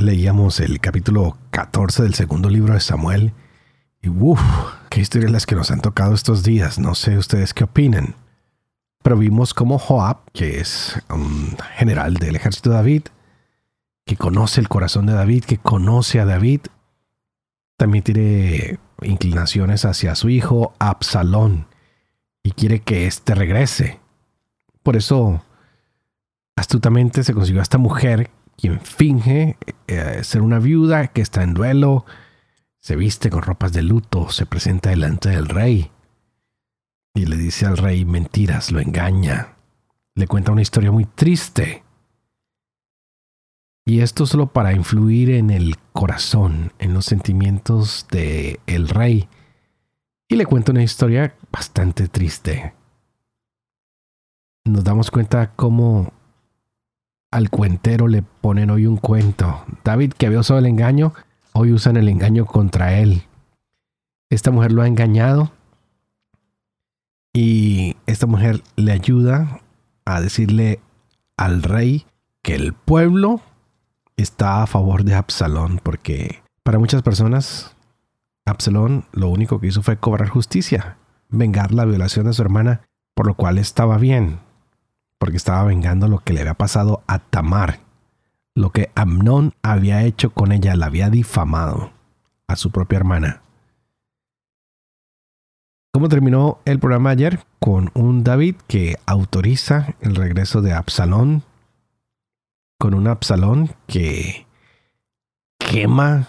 Leíamos el capítulo 14 del segundo libro de Samuel y uff, qué historias las que nos han tocado estos días, no sé ustedes qué opinan. Pero vimos cómo Joab, que es un general del ejército de David, que conoce el corazón de David, que conoce a David, también tiene inclinaciones hacia su hijo Absalón y quiere que éste regrese. Por eso, astutamente se consiguió a esta mujer quien finge eh, ser una viuda que está en duelo, se viste con ropas de luto, se presenta delante del rey y le dice al rey mentiras, lo engaña, le cuenta una historia muy triste. Y esto solo para influir en el corazón, en los sentimientos de el rey. Y le cuenta una historia bastante triste. Nos damos cuenta cómo al cuentero le ponen hoy un cuento. David, que había usado el engaño, hoy usan el engaño contra él. Esta mujer lo ha engañado y esta mujer le ayuda a decirle al rey que el pueblo está a favor de Absalón, porque para muchas personas Absalón lo único que hizo fue cobrar justicia, vengar la violación de su hermana, por lo cual estaba bien, porque estaba vengando lo que le había pasado a Tamar, lo que Amnón había hecho con ella, la había difamado a su propia hermana. ¿Cómo terminó el programa ayer? Con un David que autoriza el regreso de Absalón, con un Absalón que quema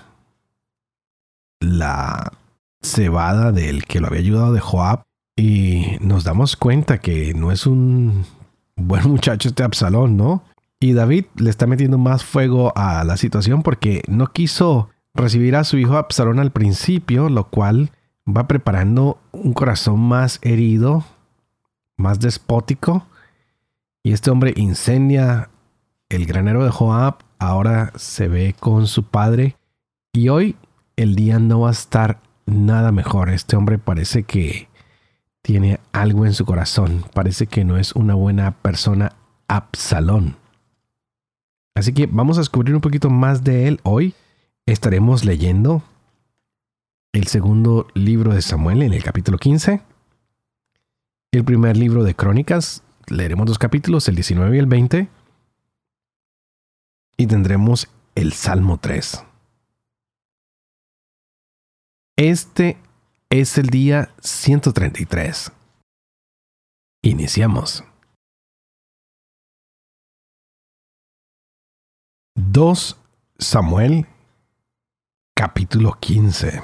la cebada del que lo había ayudado de Joab y nos damos cuenta que no es un buen muchacho este Absalón, ¿no? Y David le está metiendo más fuego a la situación porque no quiso recibir a su hijo Absalón al principio, lo cual va preparando un corazón más herido, más despótico. Y este hombre incendia el granero de Joab, ahora se ve con su padre. Y hoy el día no va a estar nada mejor. Este hombre parece que tiene algo en su corazón. Parece que no es una buena persona Absalón. Así que vamos a descubrir un poquito más de él hoy. Estaremos leyendo el segundo libro de Samuel en el capítulo 15. El primer libro de Crónicas, leeremos dos capítulos, el 19 y el 20. Y tendremos el Salmo 3. Este es el día 133. Iniciamos. 2 Samuel capítulo 15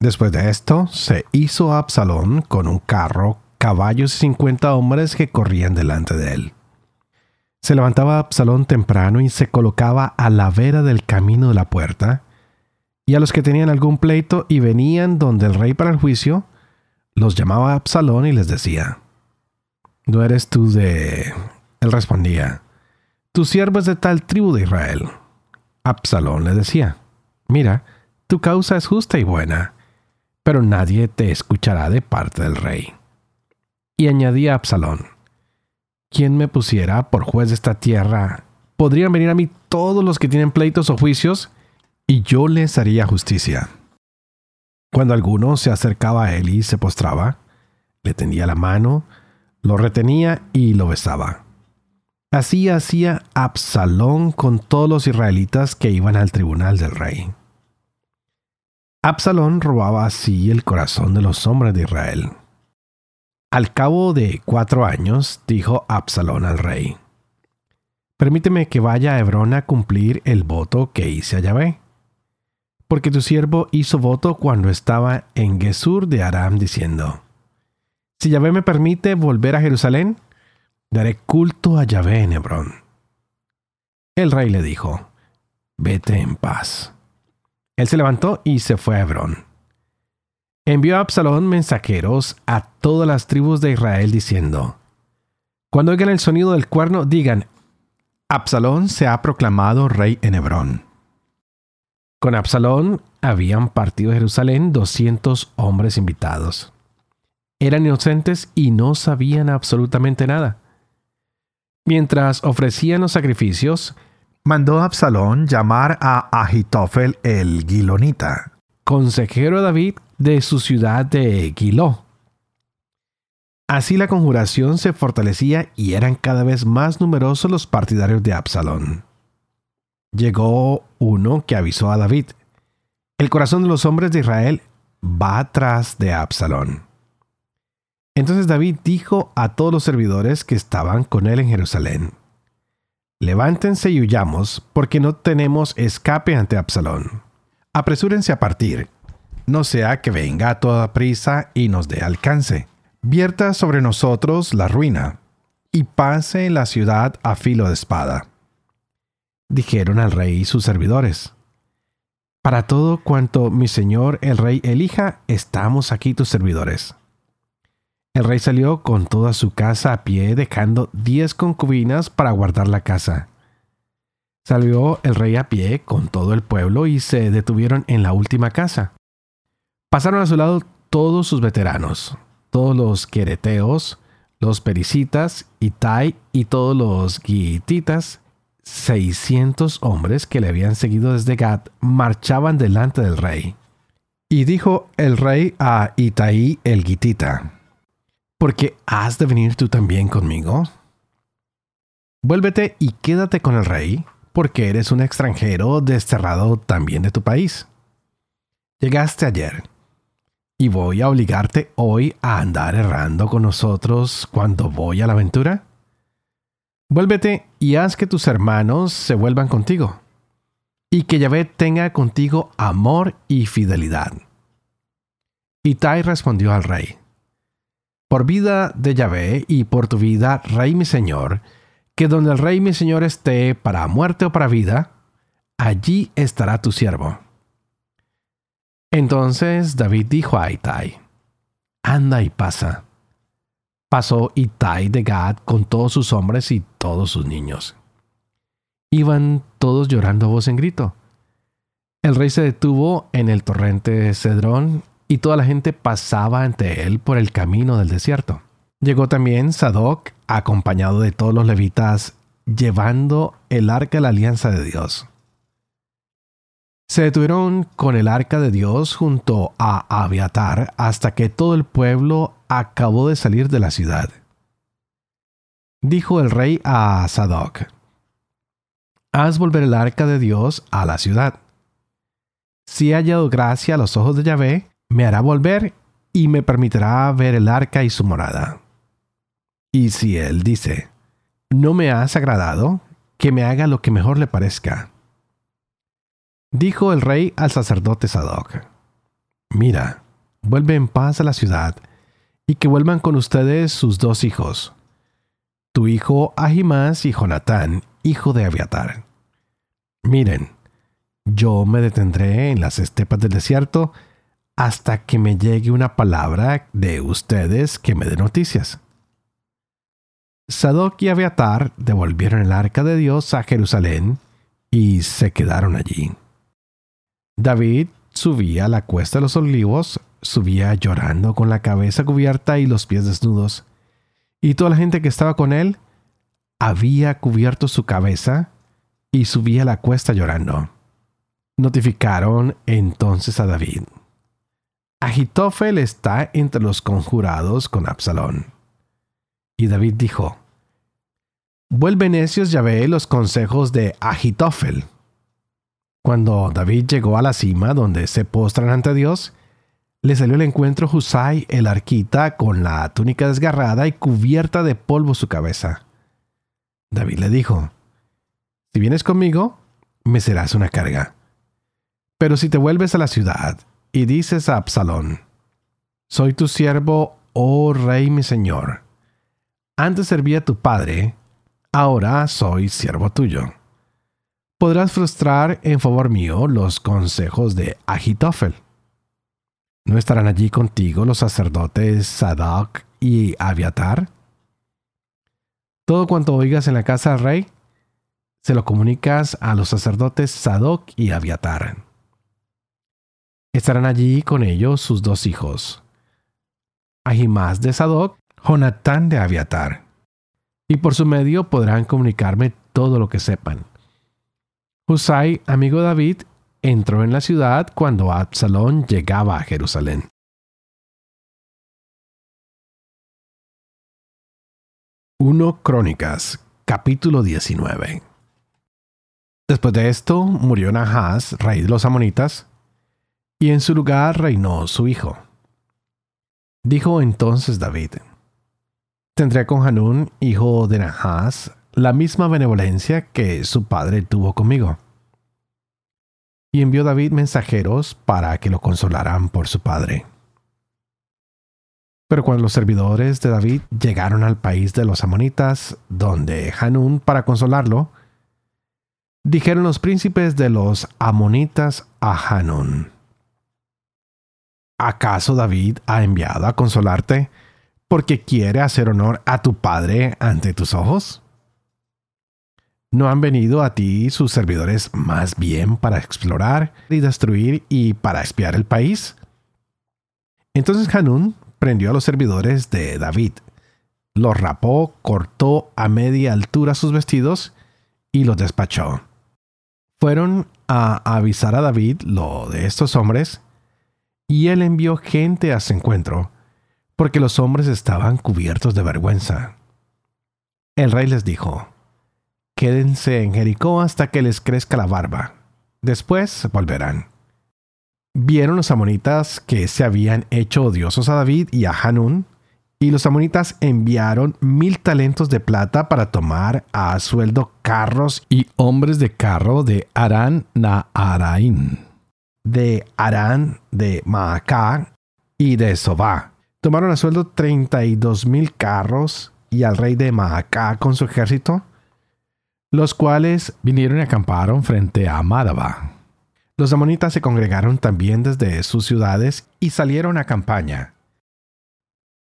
Después de esto, se hizo Absalón con un carro, caballos y cincuenta hombres que corrían delante de él. Se levantaba Absalón temprano y se colocaba a la vera del camino de la puerta, y a los que tenían algún pleito y venían donde el rey para el juicio, los llamaba Absalón y les decía, ¿no eres tú de...? Él respondía, tu siervo es de tal tribu de Israel. Absalón le decía, mira, tu causa es justa y buena pero nadie te escuchará de parte del rey. Y añadía Absalón, ¿quién me pusiera por juez de esta tierra? Podrían venir a mí todos los que tienen pleitos o juicios, y yo les haría justicia. Cuando alguno se acercaba a él y se postraba, le tendía la mano, lo retenía y lo besaba. Así hacía Absalón con todos los israelitas que iban al tribunal del rey. Absalón robaba así el corazón de los hombres de Israel. Al cabo de cuatro años, dijo Absalón al rey, Permíteme que vaya a Hebrón a cumplir el voto que hice a Yahvé. Porque tu siervo hizo voto cuando estaba en Gesur de Aram, diciendo, Si Yahvé me permite volver a Jerusalén, daré culto a Yahvé en Hebrón. El rey le dijo, Vete en paz Él se levantó y se fue a Hebrón. Envió a Absalón mensajeros a todas las tribus de Israel diciendo, Cuando oigan el sonido del cuerno, digan, Absalón se ha proclamado rey en Hebrón. Con Absalón habían partido de Jerusalén 200 hombres invitados. Eran inocentes y no sabían absolutamente nada. Mientras ofrecían los sacrificios, mandó a Absalón llamar a Ahitofel el Gilonita, consejero de David de su ciudad de Giló. Así la conjuración se fortalecía y eran cada vez más numerosos los partidarios de Absalón. Llegó uno que avisó a David, el corazón de los hombres de Israel va tras de Absalón. Entonces David dijo a todos los servidores que estaban con él en Jerusalén, Levántense y huyamos, porque no tenemos escape ante Absalón. Apresúrense a partir, no sea que venga a toda prisa y nos dé alcance. Vierta sobre nosotros la ruina, y pase la ciudad a filo de espada. Dijeron al rey y sus servidores, Para todo cuanto mi señor el rey elija, estamos aquí tus servidores. El rey salió con toda su casa a pie, dejando diez concubinas para guardar la casa. Salió el rey a pie con todo el pueblo y se detuvieron en la última casa. Pasaron a su lado todos sus veteranos, todos los quereteos, los pericitas, Itai y todos los guititas, seiscientos hombres que le habían seguido desde Gad marchaban delante del rey. Y dijo el rey a Itai el guitita, porque has de venir tú también conmigo. Vuélvete y quédate con el rey, porque eres un extranjero desterrado también de tu país. Llegaste ayer, y voy a obligarte hoy a andar errando con nosotros cuando voy a la aventura. Vuélvete y haz que tus hermanos se vuelvan contigo, y que Yahvé tenga contigo amor y fidelidad. Itai respondió al rey, por vida de Yahvé y por tu vida, Rey mi Señor, que donde el Rey mi Señor esté para muerte o para vida, allí estará tu siervo. Entonces David dijo a Itai, Anda y pasa. Pasó Itai de Gad con todos sus hombres y todos sus niños. Iban todos llorando a voz en grito. El rey se detuvo en el torrente Cedrón y toda la gente pasaba ante él por el camino del desierto. Llegó también Sadoc, acompañado de todos los levitas, llevando el arca de la alianza de Dios. Se detuvieron con el arca de Dios junto a Abiatar hasta que todo el pueblo acabó de salir de la ciudad. Dijo el rey a Sadoc, Haz volver el arca de Dios a la ciudad. Si ha hallado gracia a los ojos de Yahvé, me hará volver y me permitirá ver el arca y su morada. Y si él dice, no me has agradado, que me haga lo que mejor le parezca. Dijo el rey al sacerdote Sadoc, mira, vuelve en paz a la ciudad, y que vuelvan con ustedes sus dos hijos, tu hijo Ahimás y Jonatán, hijo de Abiatar. Miren, yo me detendré en las estepas del desierto, hasta que me llegue una palabra de ustedes que me dé noticias. Sadoc y Abiatar devolvieron el arca de Dios a Jerusalén y se quedaron allí. David subía a la cuesta de los olivos, subía llorando con la cabeza cubierta y los pies desnudos, y toda la gente que estaba con él había cubierto su cabeza y subía a la cuesta llorando. Notificaron entonces a David. Agitofel está entre los conjurados con Absalón. Y David dijo, Vuelve necios Yahvé los consejos de Agitofel. Cuando David llegó a la cima donde se postran ante Dios, le salió al encuentro Husai el arquita con la túnica desgarrada y cubierta de polvo su cabeza. David le dijo, Si vienes conmigo, me serás una carga. Pero si te vuelves a la ciudad y dices a Absalón, Soy tu siervo, oh rey mi señor. Antes serví a tu padre, ahora soy siervo tuyo. Podrás frustrar en favor mío los consejos de Agitofel. ¿No estarán allí contigo los sacerdotes Sadoc y Abiatar? Todo cuanto oigas en la casa del rey, se lo comunicas a los sacerdotes Sadoc y Abiatar. Estarán allí con ellos sus dos hijos, Ahimás de Sadoc, Jonatán de Abiatar. Y por su medio podrán comunicarme todo lo que sepan. Husai, amigo David, entró en la ciudad cuando Absalón llegaba a Jerusalén. Uno Crónicas, capítulo 19. Después de esto murió Nahas, rey de los amonitas, y en su lugar reinó su hijo. Dijo entonces David, Tendré con Hanún, hijo de Nahas, la misma benevolencia que su padre tuvo conmigo. Y envió David mensajeros para que lo consolaran por su padre. Pero cuando los servidores de David llegaron al país de los amonitas, donde Hanún para consolarlo, dijeron los príncipes de los amonitas a Hanún, ¿acaso David ha enviado a consolarte porque quiere hacer honor a tu padre ante tus ojos? ¿No han venido a ti sus servidores más bien para explorar y destruir y para espiar el país? Entonces Hanún prendió a los servidores de David, los rapó, cortó a media altura sus vestidos y los despachó. Fueron a avisar a David lo de estos hombres, y él envió gente a su encuentro, porque los hombres estaban cubiertos de vergüenza. El rey les dijo, Quédense en Jericó hasta que les crezca la barba. Después volverán. Vieron los amonitas que se habían hecho odiosos a David y a Hanún, y los amonitas enviaron mil talentos de plata para tomar a sueldo carros y hombres de carro de Arán Naaraín, de Arán de Maacá y de Sobá, Tomaron a sueldo 32 mil carros y al rey de Maacá con su ejército, los cuales vinieron y acamparon frente a Madaba. Los amonitas se congregaron también desde sus ciudades y salieron a campaña.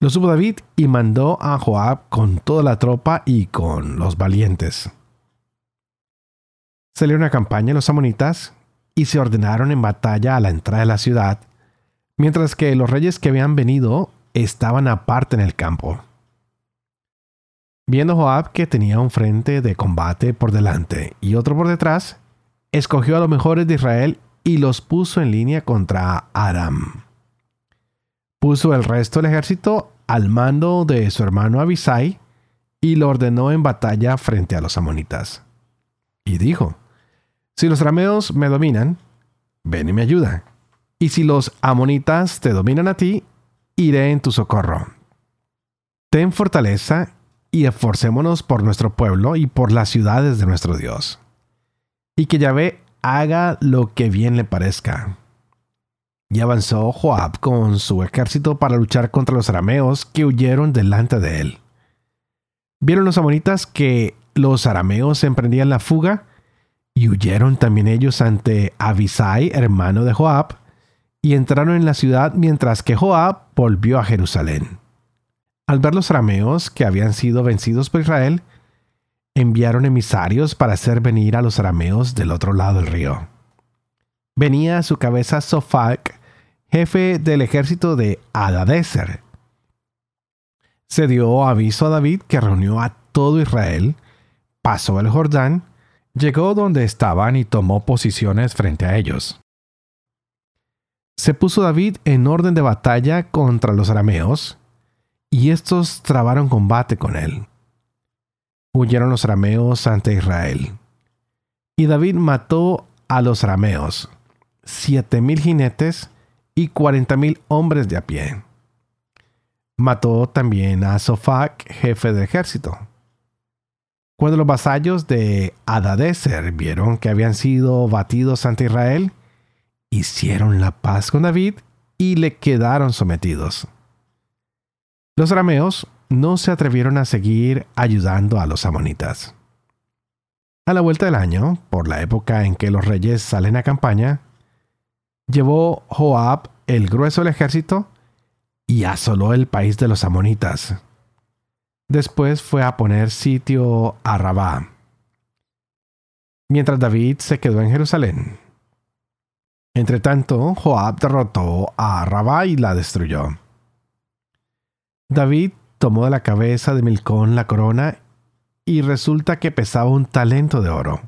Lo supo David y mandó a Joab con toda la tropa y con los valientes. Salieron a campaña los amonitas y se ordenaron en batalla a la entrada de la ciudad, mientras que los reyes que habían venido estaban aparte en el campo. Viendo Joab que tenía un frente de combate por delante y otro por detrás, escogió a los mejores de Israel y los puso en línea contra Aram. Puso el resto del ejército al mando de su hermano Abisai y lo ordenó en batalla frente a los amonitas. Y dijo, si los arameos me dominan, ven y me ayuda. Y si los amonitas te dominan a ti, iré en tu socorro. Ten fortaleza y esforcémonos por nuestro pueblo y por las ciudades de nuestro Dios. Y que Yahvé haga lo que bien le parezca. Y avanzó Joab con su ejército para luchar contra los arameos que huyeron delante de él. Vieron los amonitas que los arameos emprendían la fuga y huyeron también ellos ante Abisai, hermano de Joab, y entraron en la ciudad mientras que Joab volvió a Jerusalén. Al ver los arameos que habían sido vencidos por Israel, enviaron emisarios para hacer venir a los arameos del otro lado del río. Venía a su cabeza Sofac, jefe del ejército de Adadeser. Se dio aviso a David que reunió a todo Israel, pasó el Jordán, llegó donde estaban y tomó posiciones frente a ellos se puso David en orden de batalla contra los arameos, y estos trabaron combate con él. Huyeron los arameos ante Israel. Y David mató a los arameos, siete mil jinetes y cuarenta mil hombres de a pie. Mató también a Sofac, jefe del ejército. Cuando los vasallos de Adadeser vieron que habían sido batidos ante Israel, hicieron la paz con David y le quedaron sometidos. Los arameos no se atrevieron a seguir ayudando a los amonitas. A la vuelta del año, por la época en que los reyes salen a campaña, llevó Joab el grueso del ejército y asoló el país de los amonitas. Después fue a poner sitio a Rabá, mientras David se quedó en Jerusalén. Entretanto, Joab derrotó a Rabá y la destruyó. David tomó de la cabeza de Milcón la corona y resulta que pesaba un talento de oro.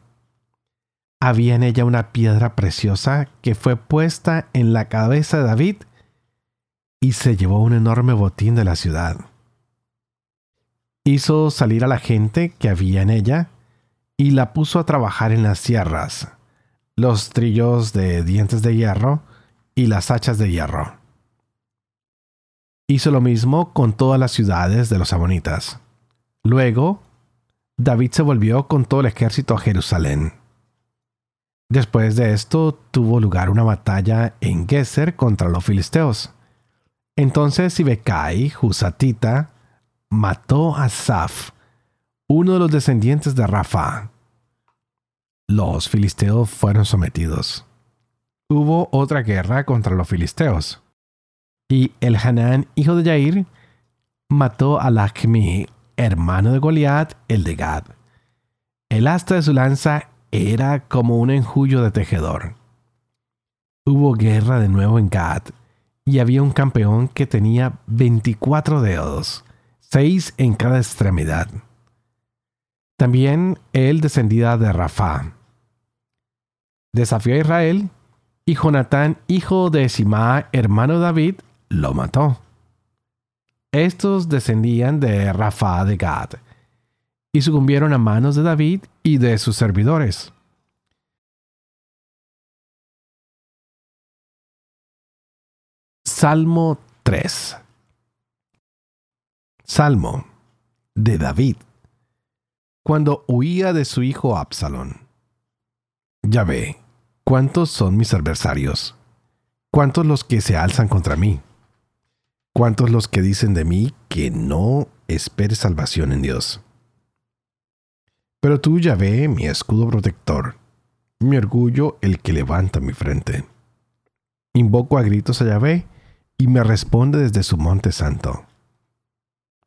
Había en ella una piedra preciosa que fue puesta en la cabeza de David y se llevó un enorme botín de la ciudad. Hizo salir a la gente que había en ella y la puso a trabajar en las sierras, los trillos de dientes de hierro y las hachas de hierro. Hizo lo mismo con todas las ciudades de los amonitas. Luego, David se volvió con todo el ejército a Jerusalén. Después de esto tuvo lugar una batalla en Geser contra los filisteos. Entonces Sibekai, Husatita, mató a Saf, uno de los descendientes de Rafa. Los filisteos fueron sometidos. Hubo otra guerra contra los filisteos. Y el Hanán, hijo de Yair, mató a Lachmi, hermano de Goliat, el de Gad. El asta de su lanza era como un enjullo de tejedor. Hubo guerra de nuevo en Gad y había un campeón que tenía 24 dedos, seis en cada extremidad. También él descendía de Rafa. Desafió a Israel y Jonatán, hijo de Simá, hermano de David, lo mató. Estos descendían de Rafa de Gad y sucumbieron a manos de David y de sus servidores. Salmo 3 Salmo de David cuando huía de su hijo Absalón. Ya ve, ¿cuántos son mis adversarios? ¿Cuántos los que se alzan contra mí? ¿Cuántos los que dicen de mí que no espere salvación en Dios? Pero tú, Yahvé, mi escudo protector, mi orgullo, el que levanta mi frente. Invoco a gritos a Yahvé y me responde desde su monte santo.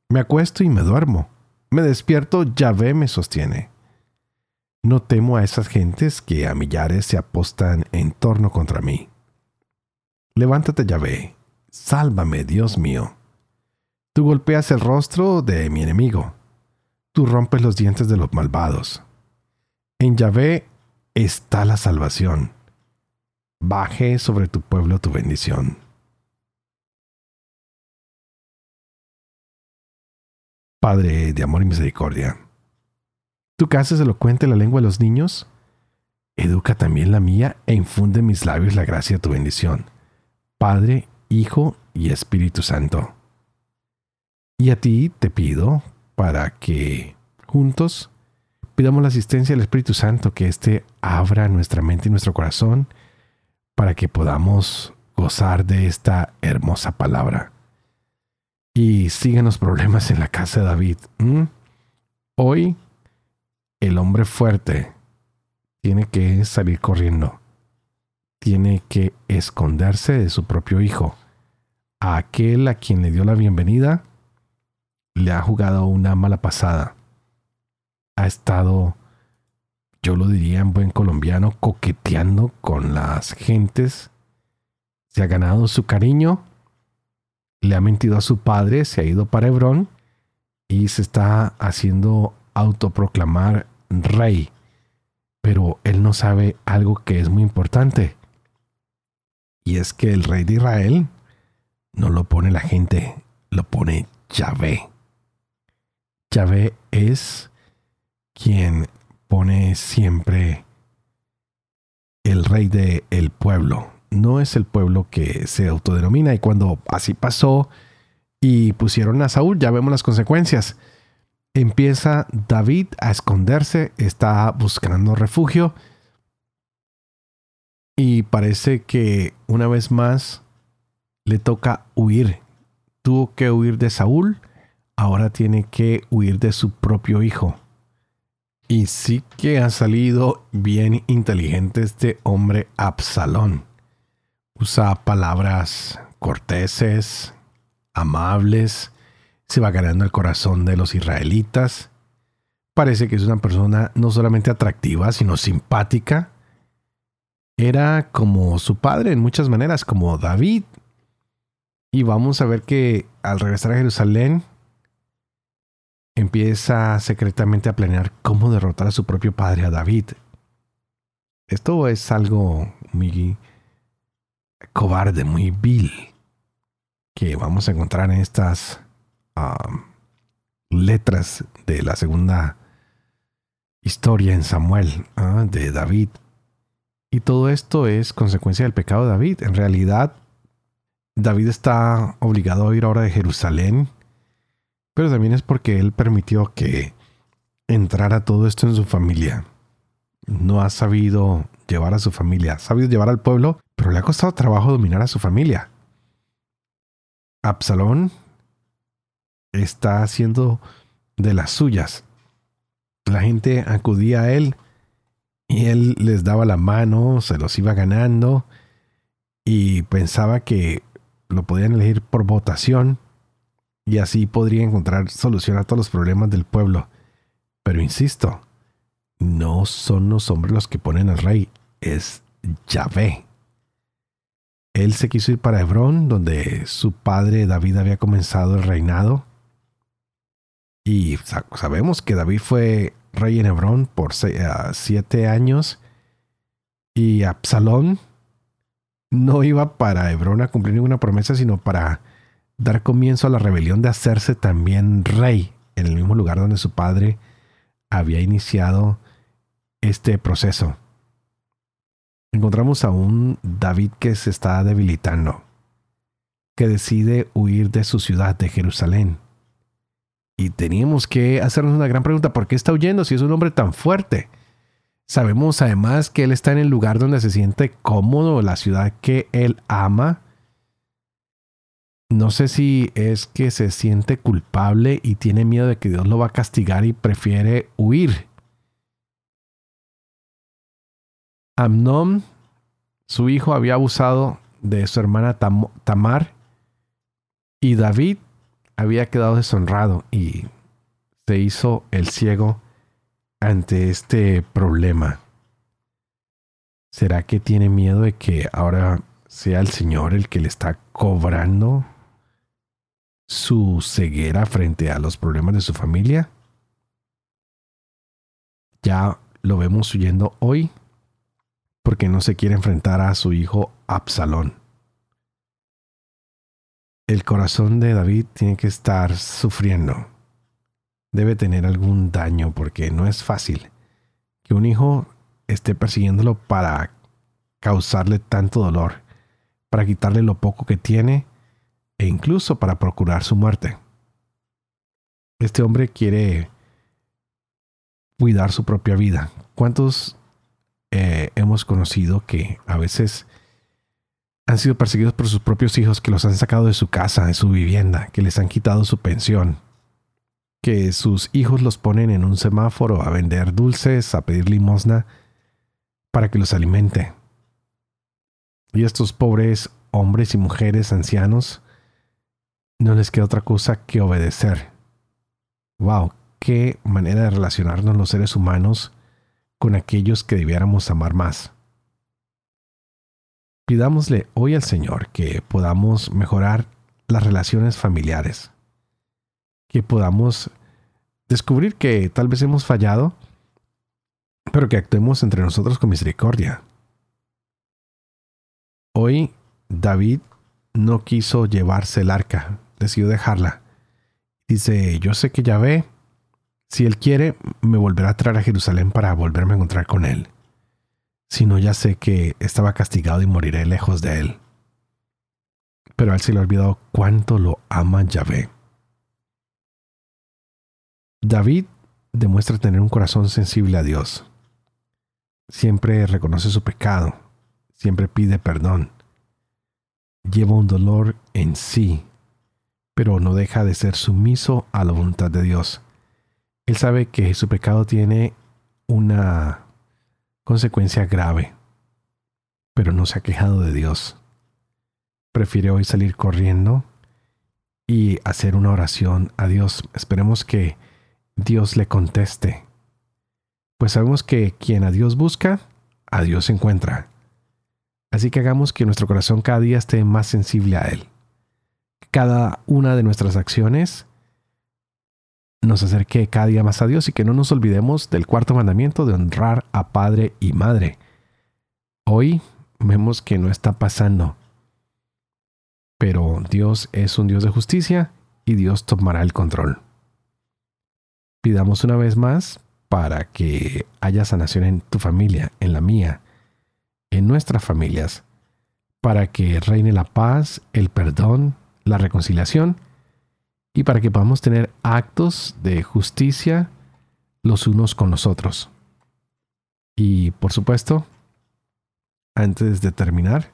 Me acuesto y me duermo. Me despierto, Yahvé me sostiene. No temo a esas gentes que a millares se apostan en torno contra mí. Levántate, Yahvé, sálvame, Dios mío. Tú golpeas el rostro de mi enemigo tú rompes los dientes de los malvados. En Yahvé está la salvación. Baje sobre tu pueblo tu bendición. Padre de amor y misericordia, tú que haces elocuente la lengua de los niños, educa también la mía e infunde en mis labios la gracia de tu bendición. Padre, Hijo y Espíritu Santo. Y a ti te pido, para que juntos pidamos la asistencia del Espíritu Santo, que éste abra nuestra mente y nuestro corazón para que podamos gozar de esta hermosa palabra. Y siguen los problemas en la casa de David. Hoy el hombre fuerte tiene que salir corriendo. Tiene que esconderse de su propio hijo. A aquel a quien le dio la bienvenida le ha jugado una mala pasada. Ha estado, yo lo diría en buen colombiano, coqueteando con las gentes. Se ha ganado su cariño. Le ha mentido a su padre, se ha ido para Hebrón y se está haciendo autoproclamar rey. Pero él no sabe algo que es muy importante. Y es que el rey de Israel no lo pone la gente, lo pone Yahvé. Yahvé es quien pone siempre el rey del el pueblo. No es el pueblo que se autodenomina. Y cuando así pasó y pusieron a Saúl, ya vemos las consecuencias. Empieza David a esconderse, está buscando refugio. Y parece que una vez más le toca huir. Tuvo que huir de Saúl ahora tiene que huir de su propio hijo. Y sí que ha salido bien inteligente este hombre Absalón. Usa palabras corteses, amables, se va ganando el corazón de los israelitas. Parece que es una persona no solamente atractiva, sino simpática. Era como su padre en muchas maneras, como David. Y vamos a ver que al regresar a Jerusalén, empieza secretamente a planear cómo derrotar a su propio padre, a David. Esto es algo muy cobarde, muy vil, que vamos a encontrar en estas letras de la segunda historia en Samuel ¿ah? de David. Y todo esto es consecuencia del pecado de David. En realidad, David está obligado a ir ahora de Jerusalén, pero también es porque él permitió que entrara todo esto en su familia. No ha sabido llevar a su familia, ha sabido llevar al pueblo, pero le ha costado trabajo dominar a su familia. Absalón está haciendo de las suyas. La gente acudía a él y él les daba la mano, se los iba ganando y pensaba que lo podían elegir por votación y así podría encontrar solución a todos los problemas del pueblo. Pero insisto, no son los hombres los que ponen al rey, es Yahvé. Él se quiso ir para Hebrón, donde su padre David había comenzado el reinado, y sabemos que David fue rey en Hebrón por ah, siete años y Absalón no iba para Hebrón a cumplir ninguna promesa, sino para dar comienzo a la rebelión de hacerse también rey en el mismo lugar donde su padre había iniciado este proceso. Encontramos a un David que se está debilitando, que decide huir de su ciudad de Jerusalén y teníamos que hacernos una gran pregunta, ¿por qué está huyendo si es un hombre tan fuerte? Sabemos además que él está en el lugar donde se siente cómodo, la ciudad que él ama. No sé si es que se siente culpable y tiene miedo de que Dios lo va a castigar y prefiere huir. Amnón, su hijo, había abusado de su hermana Tamar y David había quedado deshonrado y se hizo el ciego ante este problema. ¿Será que tiene miedo de que ahora sea el Señor el que le está cobrando su ceguera frente a los problemas de su familia? Ya lo vemos huyendo hoy porque no se quiere enfrentar a su hijo Absalón el corazón de David tiene que estar sufriendo. Debe tener algún daño porque no es fácil que un hijo esté persiguiéndolo para causarle tanto dolor, para quitarle lo poco que tiene e incluso para procurar su muerte. Este hombre quiere cuidar su propia vida. ¿Cuántos eh, hemos conocido que a veces han sido perseguidos por sus propios hijos que los han sacado de su casa, de su vivienda, que les han quitado su pensión, que sus hijos los ponen en un semáforo a vender dulces, a pedir limosna, para que los alimente. Y estos pobres hombres y mujeres ancianos no les queda otra cosa que obedecer. ¡Wow! ¡Qué manera de relacionarnos los seres humanos con aquellos que debiéramos amar más! Pidámosle hoy al Señor que podamos mejorar las relaciones familiares, que podamos descubrir que tal vez hemos fallado, pero que actuemos entre nosotros con misericordia. Hoy David no quiso llevarse el arca, decidió dejarla. Dice, yo sé que ya ve, si él quiere, me volverá a traer a Jerusalén para volverme a encontrar con él sino ya sé que estaba castigado y moriré lejos de él. Pero él se le ha olvidado cuánto lo ama Yahvé. David demuestra tener un corazón sensible a Dios. Siempre reconoce su pecado, siempre pide perdón. Lleva un dolor en sí, pero no deja de ser sumiso a la voluntad de Dios. Él sabe que su pecado tiene una consecuencia grave, pero no se ha quejado de Dios. Prefiere hoy salir corriendo y hacer una oración a Dios. Esperemos que Dios le conteste. Pues sabemos que quien a Dios busca, a Dios encuentra. Así que hagamos que nuestro corazón cada día esté más sensible a Él. Cada una de nuestras acciones nos acerque cada día más a Dios y que no nos olvidemos del cuarto mandamiento de honrar a padre y madre. Hoy vemos que no está pasando, pero Dios es un Dios de justicia y Dios tomará el control. Pidamos una vez más para que haya sanación en tu familia, en la mía, en nuestras familias, para que reine la paz, el perdón, la reconciliación y para que podamos tener actos de justicia los unos con los otros. Y por supuesto, antes de terminar,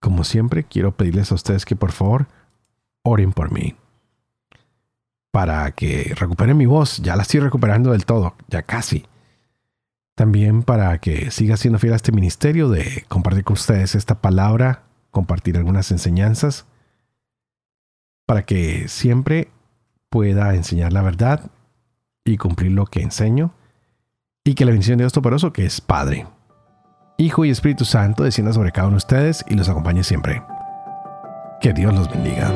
como siempre, quiero pedirles a ustedes que por favor oren por mí. Para que recupere mi voz, ya la estoy recuperando del todo, ya casi. También para que siga siendo fiel a este ministerio de compartir con ustedes esta palabra, compartir algunas enseñanzas para que siempre pueda enseñar la verdad y cumplir lo que enseño, y que la bendición de Dios Toporoso, que es Padre, Hijo y Espíritu Santo, descienda sobre cada uno de ustedes y los acompañe siempre. Que Dios los bendiga.